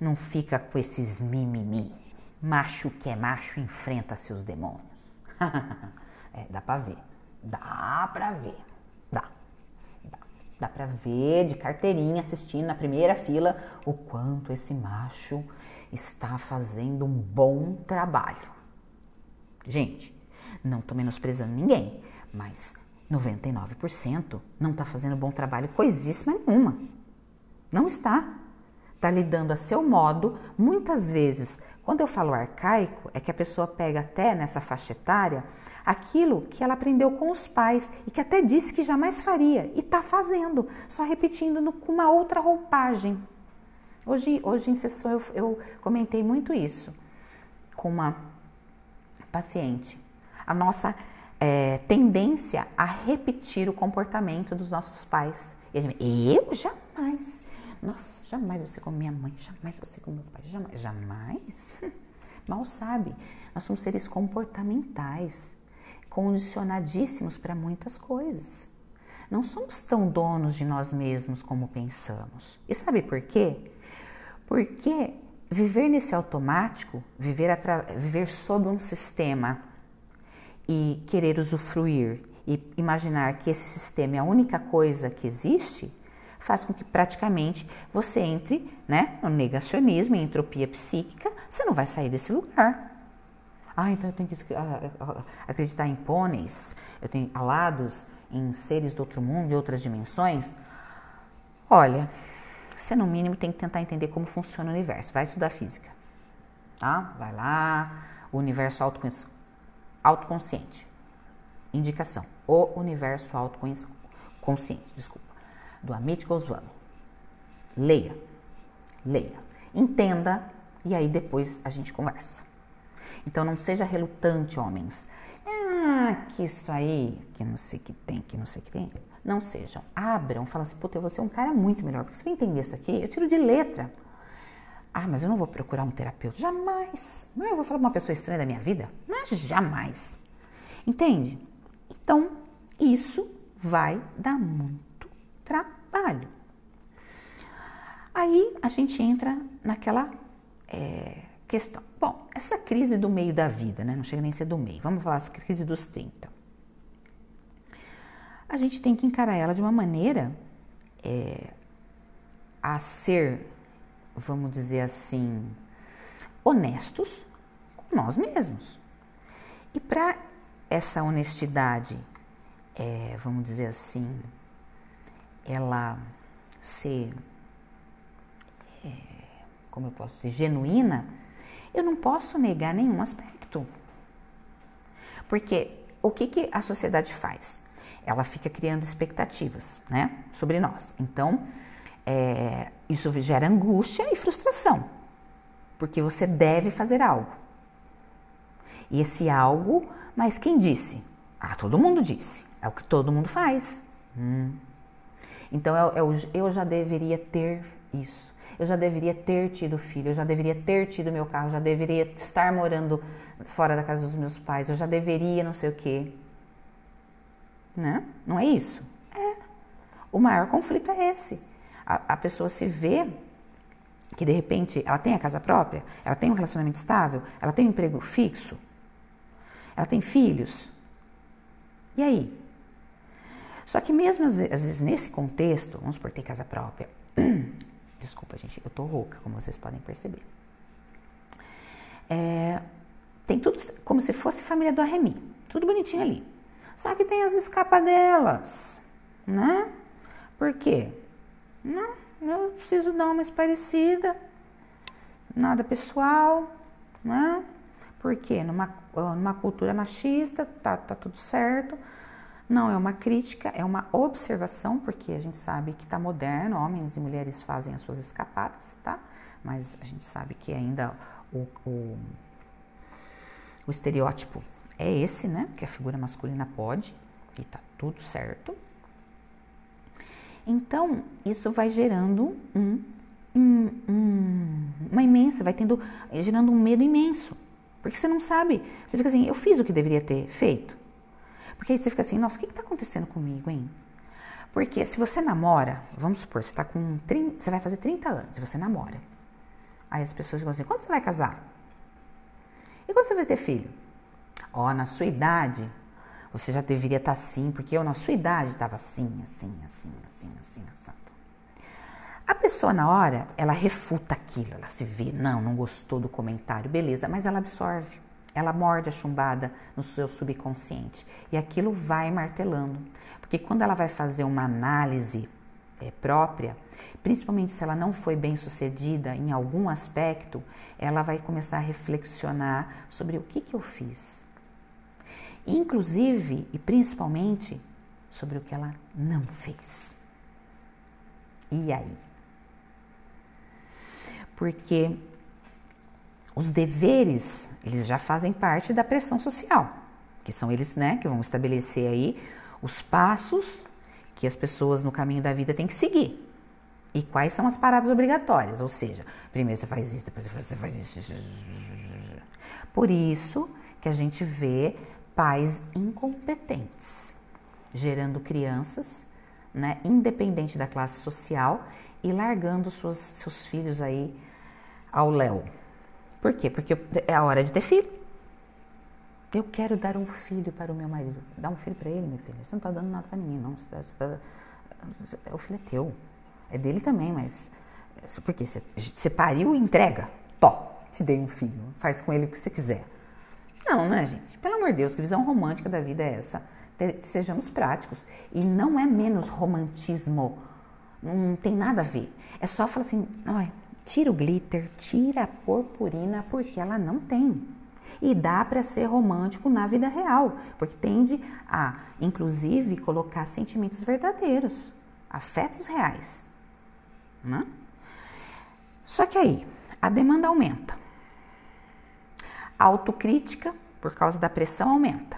não fica com esses mimimi. Macho que é macho enfrenta seus demônios. [LAUGHS] é, dá pra ver. Dá pra ver. Dá. Dá, dá pra ver de carteirinha assistindo na primeira fila o quanto esse macho está fazendo um bom trabalho. Gente, não tô menosprezando ninguém, mas 99% não está fazendo bom trabalho coisíssima nenhuma. Não está. Está lidando a seu modo, muitas vezes quando eu falo arcaico, é que a pessoa pega até nessa faixa etária aquilo que ela aprendeu com os pais e que até disse que jamais faria e está fazendo, só repetindo no, com uma outra roupagem. Hoje, hoje em sessão eu, eu comentei muito isso com uma paciente. A nossa é, tendência a repetir o comportamento dos nossos pais. Gente, eu jamais. Nossa, jamais você como minha mãe, jamais você como meu pai, jamais. Jamais? [LAUGHS] Mal sabe. Nós somos seres comportamentais, condicionadíssimos para muitas coisas. Não somos tão donos de nós mesmos como pensamos. E sabe por quê? Porque viver nesse automático, viver, viver sob um sistema e querer usufruir e imaginar que esse sistema é a única coisa que existe, faz com que praticamente você entre né, no negacionismo, em entropia psíquica, você não vai sair desse lugar. Ah, então eu tenho que ah, acreditar em pôneis, eu tenho alados, em seres do outro mundo, de outras dimensões. Olha, você no mínimo tem que tentar entender como funciona o universo. Vai estudar física, tá? Vai lá, o universo autoconsciente. Indicação, o universo autoconsciente, desculpa do Amit Goswami. Leia, leia, entenda e aí depois a gente conversa. Então não seja relutante, homens. Ah, que isso aí, que não sei que tem, que não sei que tem. Não sejam. Abram, falam assim, puta, eu vou ser um cara muito melhor. Porque você vai entender isso aqui, eu tiro de letra. Ah, mas eu não vou procurar um terapeuta. Jamais. Não, eu vou falar com uma pessoa estranha da minha vida? Mas jamais. Entende? Então, isso vai dar muito trabalho. Aí a gente entra naquela é, questão. Bom, essa crise do meio da vida, né? Não chega nem a ser do meio. Vamos falar essa crise dos 30. A gente tem que encarar ela de uma maneira é, a ser, vamos dizer assim, honestos com nós mesmos. E para essa honestidade, é, vamos dizer assim, ela ser, é, como eu posso dizer, genuína, eu não posso negar nenhum aspecto. Porque o que, que a sociedade faz? Ela fica criando expectativas né, sobre nós. Então, é, isso gera angústia e frustração, porque você deve fazer algo. E esse algo, mas quem disse? Ah, todo mundo disse. É o que todo mundo faz. Hum. Então eu, eu, eu já deveria ter isso. Eu já deveria ter tido filho, eu já deveria ter tido meu carro, eu já deveria estar morando fora da casa dos meus pais, eu já deveria não sei o quê. Né? Não é isso? É. O maior conflito é esse. A, a pessoa se vê que de repente ela tem a casa própria, ela tem um relacionamento estável, ela tem um emprego fixo, ela tem filhos. E aí? Só que mesmo às vezes nesse contexto, vamos supor, ter casa própria. [CLEARS THROAT] Desculpa, gente, eu tô rouca, como vocês podem perceber. É, tem tudo como se fosse família do Arremi, tudo bonitinho ali. Só que tem as escapadelas, né? Por quê? Não, eu preciso dar uma parecida, nada pessoal, né? Porque numa, numa cultura machista tá, tá tudo certo. Não é uma crítica, é uma observação, porque a gente sabe que está moderno, homens e mulheres fazem as suas escapadas, tá? Mas a gente sabe que ainda o, o, o estereótipo é esse, né? Que a figura masculina pode, e tá tudo certo. Então, isso vai gerando um, um, um, uma imensa, vai tendo, gerando um medo imenso. Porque você não sabe, você fica assim, eu fiz o que deveria ter feito. Porque aí você fica assim, nossa, o que está acontecendo comigo, hein? Porque se você namora, vamos supor, você tá com 30, você vai fazer 30 anos e você namora. Aí as pessoas ficam assim, quando você vai casar? E quando você vai ter filho? Ó, oh, na sua idade, você já deveria estar tá assim, porque eu na sua idade estava assim, assim, assim, assim, assim, assim. A pessoa na hora, ela refuta aquilo, ela se vê, não, não gostou do comentário, beleza, mas ela absorve ela morde a chumbada no seu subconsciente e aquilo vai martelando. Porque quando ela vai fazer uma análise é, própria, principalmente se ela não foi bem sucedida em algum aspecto, ela vai começar a reflexionar sobre o que, que eu fiz. Inclusive e principalmente sobre o que ela não fez. E aí? Porque os deveres, eles já fazem parte da pressão social, que são eles, né, que vão estabelecer aí os passos que as pessoas no caminho da vida têm que seguir. E quais são as paradas obrigatórias, ou seja, primeiro você faz isso, depois você faz isso. Por isso que a gente vê pais incompetentes, gerando crianças, né, independente da classe social e largando suas, seus filhos aí ao léu. Por quê? Porque é a hora de ter filho. Eu quero dar um filho para o meu marido. Dá um filho para ele, meu filho. Você não está dando nada para ninguém, não. Tá, você tá, o filho é teu. É dele também, mas. Porque você, você pariu e entrega. Tó, te dei um filho. Faz com ele o que você quiser. Não, né, gente? Pelo amor de Deus, que visão romântica da vida é essa? Sejamos práticos. E não é menos romantismo. Não tem nada a ver. É só falar assim, ai, Tira o glitter, tira a purpurina, porque ela não tem. E dá para ser romântico na vida real, porque tende a, inclusive, colocar sentimentos verdadeiros, afetos reais. Né? Só que aí, a demanda aumenta. A autocrítica, por causa da pressão, aumenta.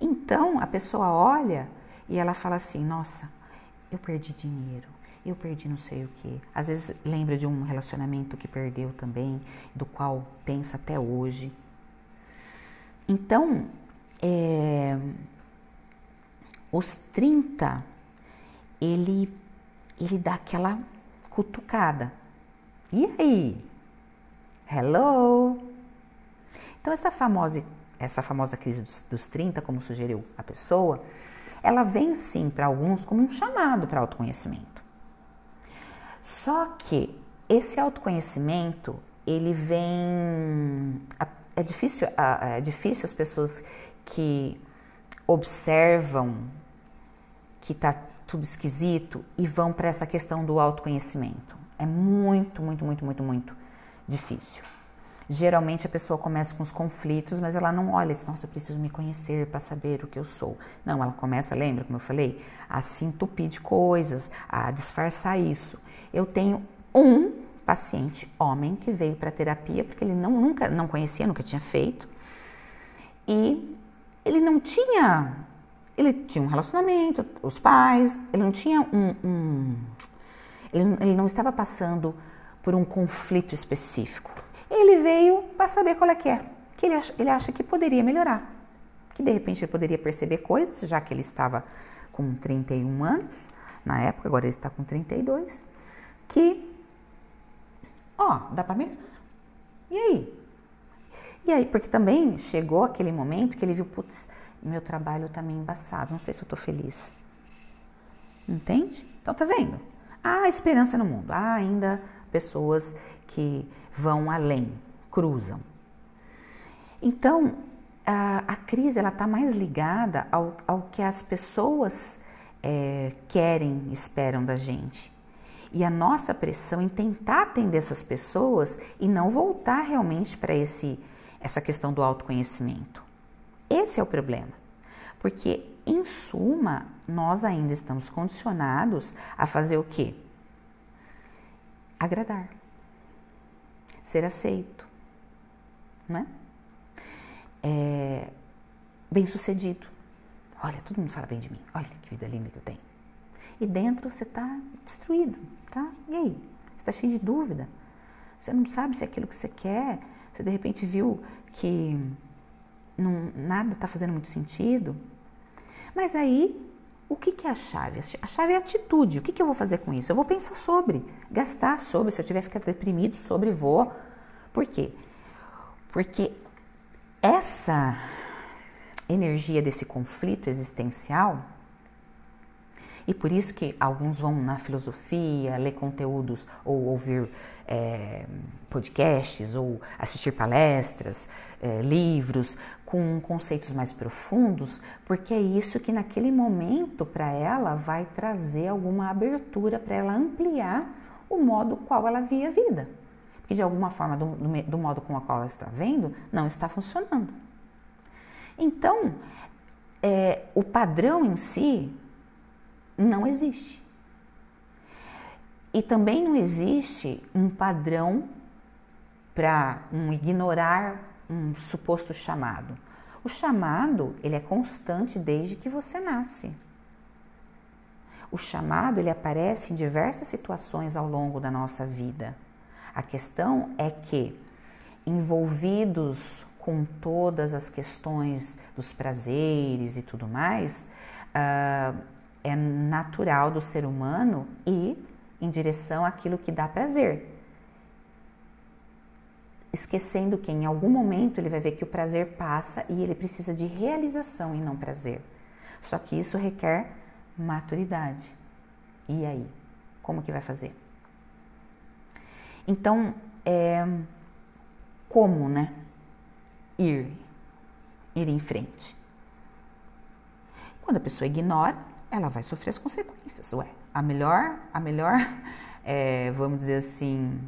Então, a pessoa olha e ela fala assim: nossa, eu perdi dinheiro, eu perdi não sei o que. Às vezes lembra de um relacionamento que perdeu também, do qual pensa até hoje. Então, é, os 30, ele, ele dá aquela cutucada. E aí? Hello? Então, essa famosa, essa famosa crise dos, dos 30, como sugeriu a pessoa, ela vem sim para alguns como um chamado para autoconhecimento. Só que esse autoconhecimento, ele vem. É difícil, é difícil as pessoas que observam que está tudo esquisito e vão para essa questão do autoconhecimento. É muito, muito, muito, muito, muito difícil. Geralmente a pessoa começa com os conflitos, mas ela não olha, diz, nossa, eu preciso me conhecer para saber o que eu sou. Não, ela começa, lembra como eu falei, a se entupir de coisas, a disfarçar isso. Eu tenho um paciente homem que veio para terapia porque ele não nunca não conhecia, nunca tinha feito. E ele não tinha ele tinha um relacionamento, os pais, ele não tinha um, um ele, ele não estava passando por um conflito específico. Ele veio para saber qual é que é, que ele acha, ele acha que poderia melhorar, que de repente ele poderia perceber coisas, já que ele estava com 31 anos na época, agora ele está com 32, que ó, dá para melhorar. E aí? E aí, porque também chegou aquele momento que ele viu, putz, meu trabalho tá meio embaçado, não sei se eu tô feliz. Entende? Então tá vendo? Há esperança no mundo, há ainda pessoas que vão além, cruzam. Então, a, a crise ela está mais ligada ao, ao que as pessoas é, querem, esperam da gente. E a nossa pressão em tentar atender essas pessoas e não voltar realmente para esse essa questão do autoconhecimento. Esse é o problema. Porque, em suma, nós ainda estamos condicionados a fazer o quê? Agradar. Ser aceito. Né? É, bem sucedido. Olha, todo mundo fala bem de mim. Olha que vida linda que eu tenho. E dentro você está destruído, tá? E aí? Você está cheio de dúvida. Você não sabe se é aquilo que você quer. Você de repente viu que não, nada está fazendo muito sentido. Mas aí, o que, que é a chave? A chave é a atitude. O que, que eu vou fazer com isso? Eu vou pensar sobre, gastar sobre. Se eu tiver ficar deprimido, sobre, vou. Por quê? Porque essa energia desse conflito existencial, e por isso que alguns vão na filosofia, ler conteúdos ou ouvir é, podcasts ou assistir palestras, é, livros com conceitos mais profundos, porque é isso que naquele momento para ela vai trazer alguma abertura para ela ampliar o modo qual ela via a vida. Porque de alguma forma, do, do, do modo com o qual ela está vendo, não está funcionando. Então, é, o padrão em si não existe. E também não existe um padrão para um ignorar um suposto chamado. O chamado, ele é constante desde que você nasce. O chamado, ele aparece em diversas situações ao longo da nossa vida. A questão é que, envolvidos com todas as questões dos prazeres e tudo mais, uh, é natural do ser humano ir em direção àquilo que dá prazer esquecendo que em algum momento ele vai ver que o prazer passa e ele precisa de realização e não prazer. Só que isso requer maturidade. E aí? Como que vai fazer? Então, é, como, né? Ir, ir em frente. Quando a pessoa ignora, ela vai sofrer as consequências. Ué, a melhor, a melhor, [LAUGHS] é, vamos dizer assim,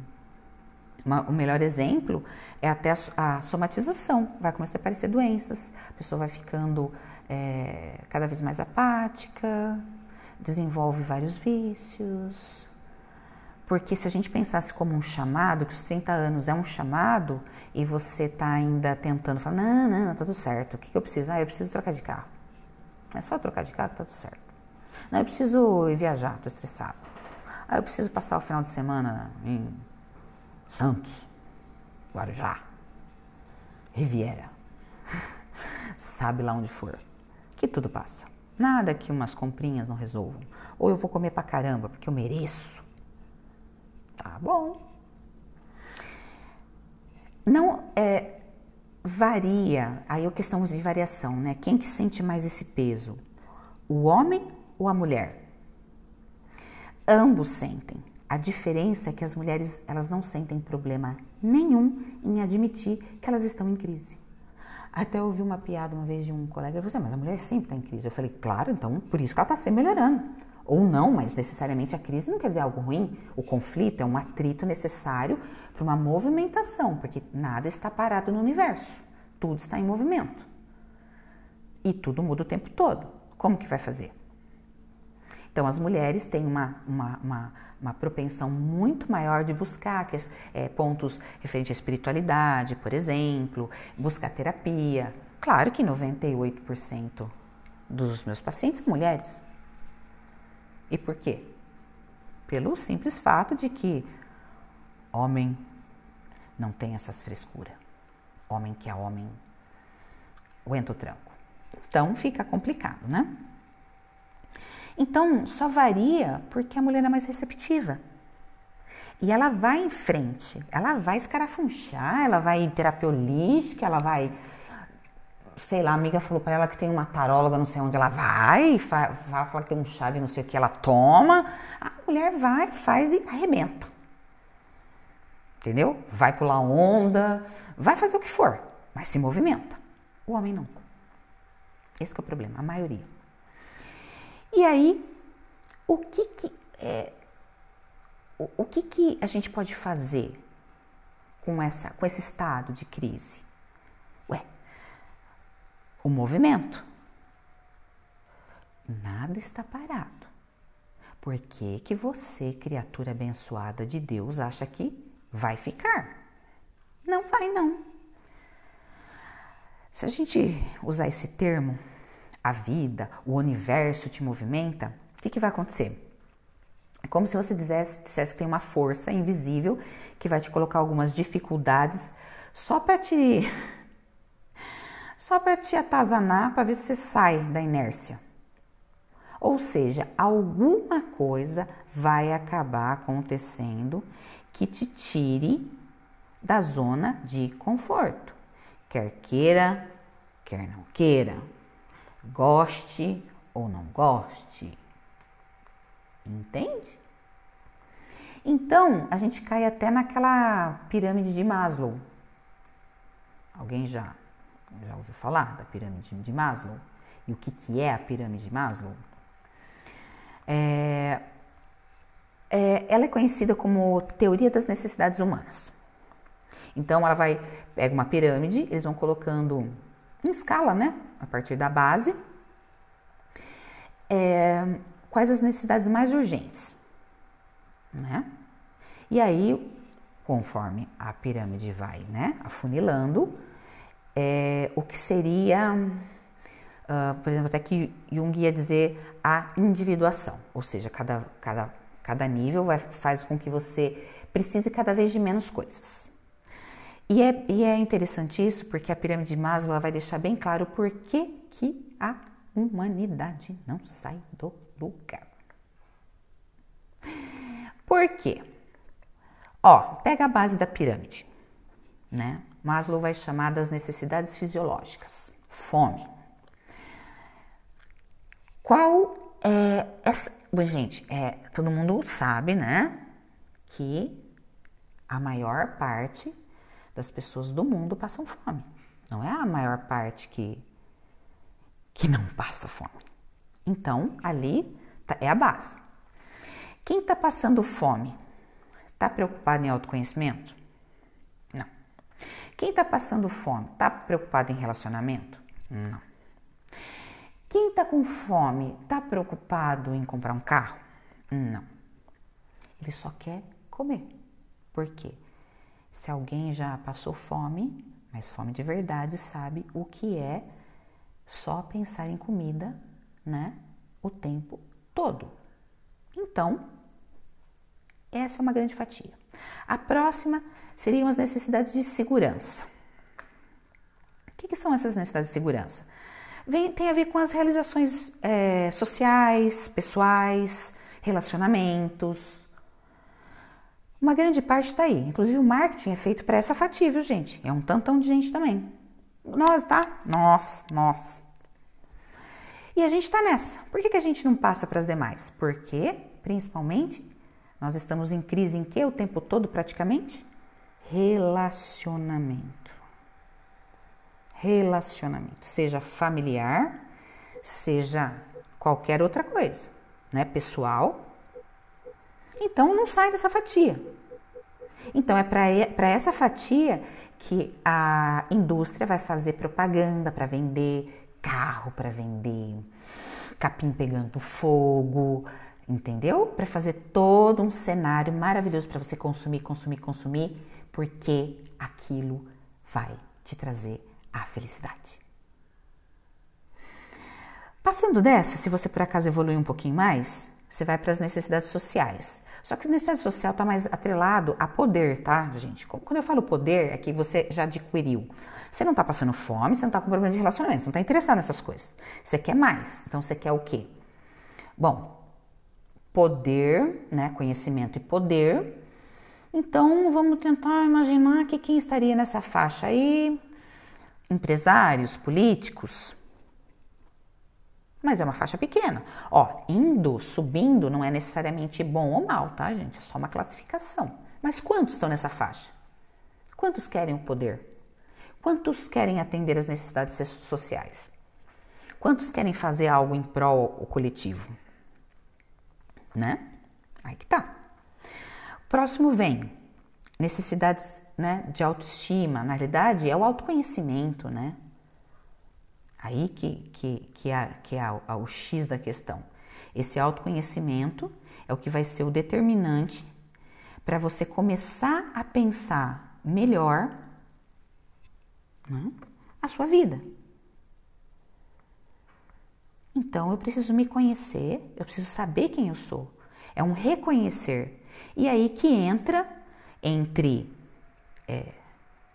uma, o melhor exemplo é até a, a, somatização. Vai começar a aparecer doenças, a pessoa vai ficando é, cada vez mais apática, desenvolve vários vícios. Porque se a gente pensasse como um chamado, que os 30 anos é um chamado, e você está ainda tentando falar, não, não, tá tudo certo, o que, que eu preciso? Ah, eu preciso trocar de carro. É só trocar de carro, tá tudo certo. Não, eu preciso ir viajar, tô estressado. Ah, eu preciso passar o final de semana em Santos, Guarujá, Riviera, [LAUGHS] sabe lá onde for, que tudo passa. Nada que umas comprinhas não resolvam. Ou eu vou comer pra caramba porque eu mereço. Tá bom. Não é varia, aí é questão de variação, né? Quem que sente mais esse peso? O homem ou a mulher? Ambos sentem. A diferença é que as mulheres elas não sentem problema nenhum em admitir que elas estão em crise. Até ouvi uma piada uma vez de um colega, falou assim, mas a mulher sempre está em crise. Eu falei, claro, então por isso que ela está sempre melhorando. Ou não, mas necessariamente a crise não quer dizer algo ruim. O conflito é um atrito necessário para uma movimentação, porque nada está parado no universo. Tudo está em movimento. E tudo muda o tempo todo. Como que vai fazer? Então, as mulheres têm uma, uma, uma, uma propensão muito maior de buscar é, pontos referentes à espiritualidade, por exemplo, buscar terapia. Claro que 98% dos meus pacientes são mulheres. E por quê? Pelo simples fato de que homem não tem essas frescuras. Homem que é homem aguenta o tranco. Então fica complicado, né? Então, só varia porque a mulher é mais receptiva. E ela vai em frente, ela vai escarafunchar, ela vai em terapia holística, ela vai. Sei lá, a amiga falou para ela que tem uma taróloga, não sei onde ela vai, fala, fala que tem um chá de não sei o que ela toma. A mulher vai, faz e arrebenta. Entendeu? Vai pular onda, vai fazer o que for, mas se movimenta. O homem não. Esse é o problema, a maioria. E aí, o que que, é, o, o que que a gente pode fazer com, essa, com esse estado de crise? Ué, o movimento. Nada está parado. Por que, que você, criatura abençoada de Deus, acha que vai ficar? Não vai, não. Se a gente usar esse termo, a vida, o universo te movimenta, o que, que vai acontecer? É como se você dissesse, dissesse que tem uma força invisível que vai te colocar algumas dificuldades só para te [LAUGHS] só para te atazanar para ver se você sai da inércia. Ou seja, alguma coisa vai acabar acontecendo que te tire da zona de conforto. Quer queira, quer não queira goste ou não goste. Entende? Então, a gente cai até naquela pirâmide de Maslow. Alguém já, já ouviu falar da pirâmide de Maslow? E o que, que é a pirâmide de Maslow? É, é, ela é conhecida como teoria das necessidades humanas. Então, ela vai, pega uma pirâmide, eles vão colocando em escala, né? A partir da base. É, quais as necessidades mais urgentes, né? E aí, conforme a pirâmide vai, né, afunilando, é, o que seria, uh, por exemplo, até que Jung ia dizer a individuação, ou seja, cada, cada, cada nível vai, faz com que você precise cada vez de menos coisas. E é, e é interessante isso porque a pirâmide de Maslow vai deixar bem claro por que, que a humanidade não sai do lugar. Por quê? Ó, pega a base da pirâmide, né? Maslow vai chamar das necessidades fisiológicas. Fome. Qual é essa? Bom, gente, é, todo mundo sabe, né? Que a maior parte das pessoas do mundo passam fome. Não é a maior parte que, que não passa fome. Então, ali tá, é a base. Quem está passando fome está preocupado em autoconhecimento? Não. Quem está passando fome está preocupado em relacionamento? Não. Quem está com fome está preocupado em comprar um carro? Não. Ele só quer comer. Por quê? Se alguém já passou fome, mas fome de verdade, sabe o que é só pensar em comida, né? O tempo todo. Então, essa é uma grande fatia. A próxima seriam as necessidades de segurança. O que, que são essas necessidades de segurança? Vem, tem a ver com as realizações é, sociais, pessoais, relacionamentos, uma grande parte está aí. Inclusive o marketing é feito para essa fatia, viu, gente? É um tantão de gente também. Nós, tá? Nós, nós. E a gente está nessa. Por que, que a gente não passa para as demais? Porque, principalmente, nós estamos em crise em que o tempo todo praticamente? Relacionamento. Relacionamento, seja familiar, seja qualquer outra coisa, né? Pessoal. Então não sai dessa fatia. Então é para essa fatia que a indústria vai fazer propaganda para vender carro, para vender capim pegando fogo, entendeu? Para fazer todo um cenário maravilhoso para você consumir, consumir, consumir, porque aquilo vai te trazer a felicidade. Passando dessa, se você por acaso evoluir um pouquinho mais, você vai para as necessidades sociais. Só que necessidade social está mais atrelado a poder, tá, gente? Quando eu falo poder, é que você já adquiriu. Você não está passando fome, você não está com problema de relacionamento, você não está interessado nessas coisas. Você quer mais. Então você quer o quê? Bom, poder, né? Conhecimento e poder. Então vamos tentar imaginar que quem estaria nessa faixa aí? Empresários, políticos, mas é uma faixa pequena. Ó, indo, subindo não é necessariamente bom ou mal, tá, gente? É só uma classificação. Mas quantos estão nessa faixa? Quantos querem o poder? Quantos querem atender as necessidades sociais? Quantos querem fazer algo em prol o coletivo? Né? Aí que tá. Próximo vem necessidades né, de autoestima. Na realidade, é o autoconhecimento, né? Aí que, que, que, é, que é o X da questão. Esse autoconhecimento é o que vai ser o determinante para você começar a pensar melhor né, a sua vida. Então eu preciso me conhecer, eu preciso saber quem eu sou. É um reconhecer. E aí que entra entre é,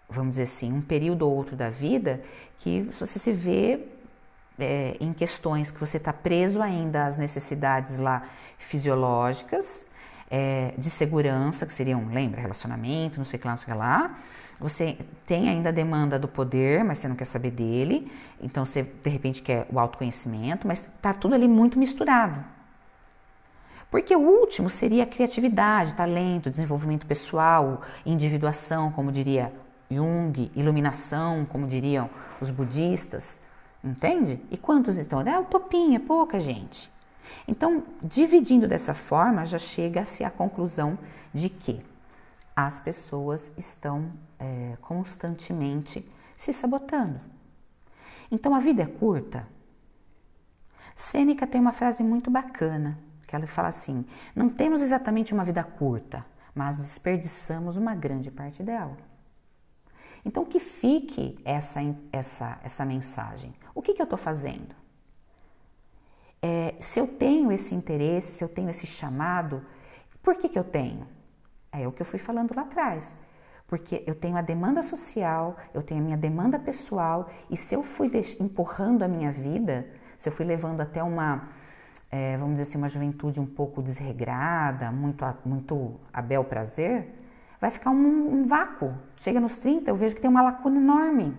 vamos dizer assim, um período ou outro da vida que você se vê é, em questões que você está preso ainda às necessidades lá fisiológicas, é, de segurança, que seriam, lembra, relacionamento, não sei o que lá, não sei o que lá. Você tem ainda a demanda do poder, mas você não quer saber dele. Então você de repente quer o autoconhecimento, mas está tudo ali muito misturado. Porque o último seria criatividade, talento, desenvolvimento pessoal, individuação, como diria Jung, iluminação, como diriam os budistas, entende? E quantos estão? É utopia, é pouca gente. Então, dividindo dessa forma, já chega-se à conclusão de que as pessoas estão é, constantemente se sabotando. Então, a vida é curta. Sêneca tem uma frase muito bacana, que ela fala assim: não temos exatamente uma vida curta, mas desperdiçamos uma grande parte dela. Então, que fique essa, essa, essa mensagem. O que, que eu estou fazendo? É, se eu tenho esse interesse, se eu tenho esse chamado, por que, que eu tenho? É o que eu fui falando lá atrás. Porque eu tenho a demanda social, eu tenho a minha demanda pessoal, e se eu fui empurrando a minha vida, se eu fui levando até uma, é, vamos dizer assim, uma juventude um pouco desregrada, muito, muito a bel prazer, vai ficar um, um vácuo. Chega nos 30, eu vejo que tem uma lacuna enorme,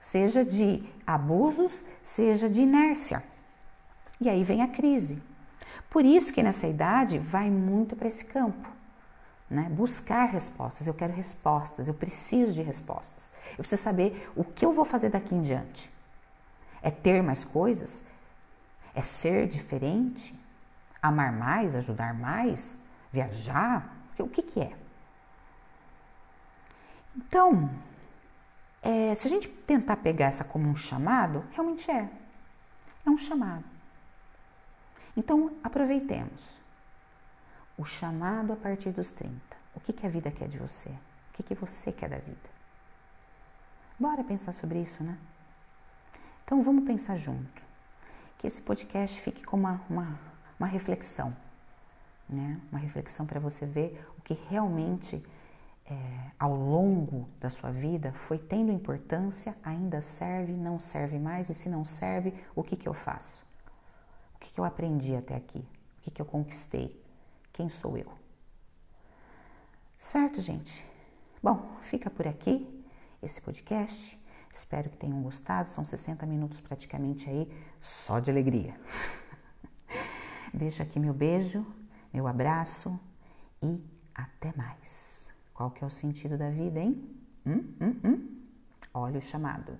seja de abusos, seja de inércia. E aí vem a crise. Por isso que nessa idade vai muito para esse campo. Né? Buscar respostas. Eu quero respostas, eu preciso de respostas. Eu preciso saber o que eu vou fazer daqui em diante. É ter mais coisas? É ser diferente? Amar mais? Ajudar mais? Viajar? O que, que é? Então, é, se a gente tentar pegar essa como um chamado, realmente é. É um chamado. Então, aproveitemos. O chamado a partir dos 30. O que, que a vida quer de você? O que, que você quer da vida? Bora pensar sobre isso, né? Então, vamos pensar junto. Que esse podcast fique como uma, uma, uma reflexão. Né? Uma reflexão para você ver o que realmente é, ao longo da sua vida foi tendo importância, ainda serve, não serve mais, e se não serve, o que, que eu faço? O que, que eu aprendi até aqui? O que, que eu conquistei? Quem sou eu? Certo, gente? Bom, fica por aqui esse podcast. Espero que tenham gostado. São 60 minutos praticamente aí só de alegria. [LAUGHS] Deixo aqui meu beijo, meu abraço e até mais. Qual que é o sentido da vida, hein? Hum, hum, hum? Olha o chamado.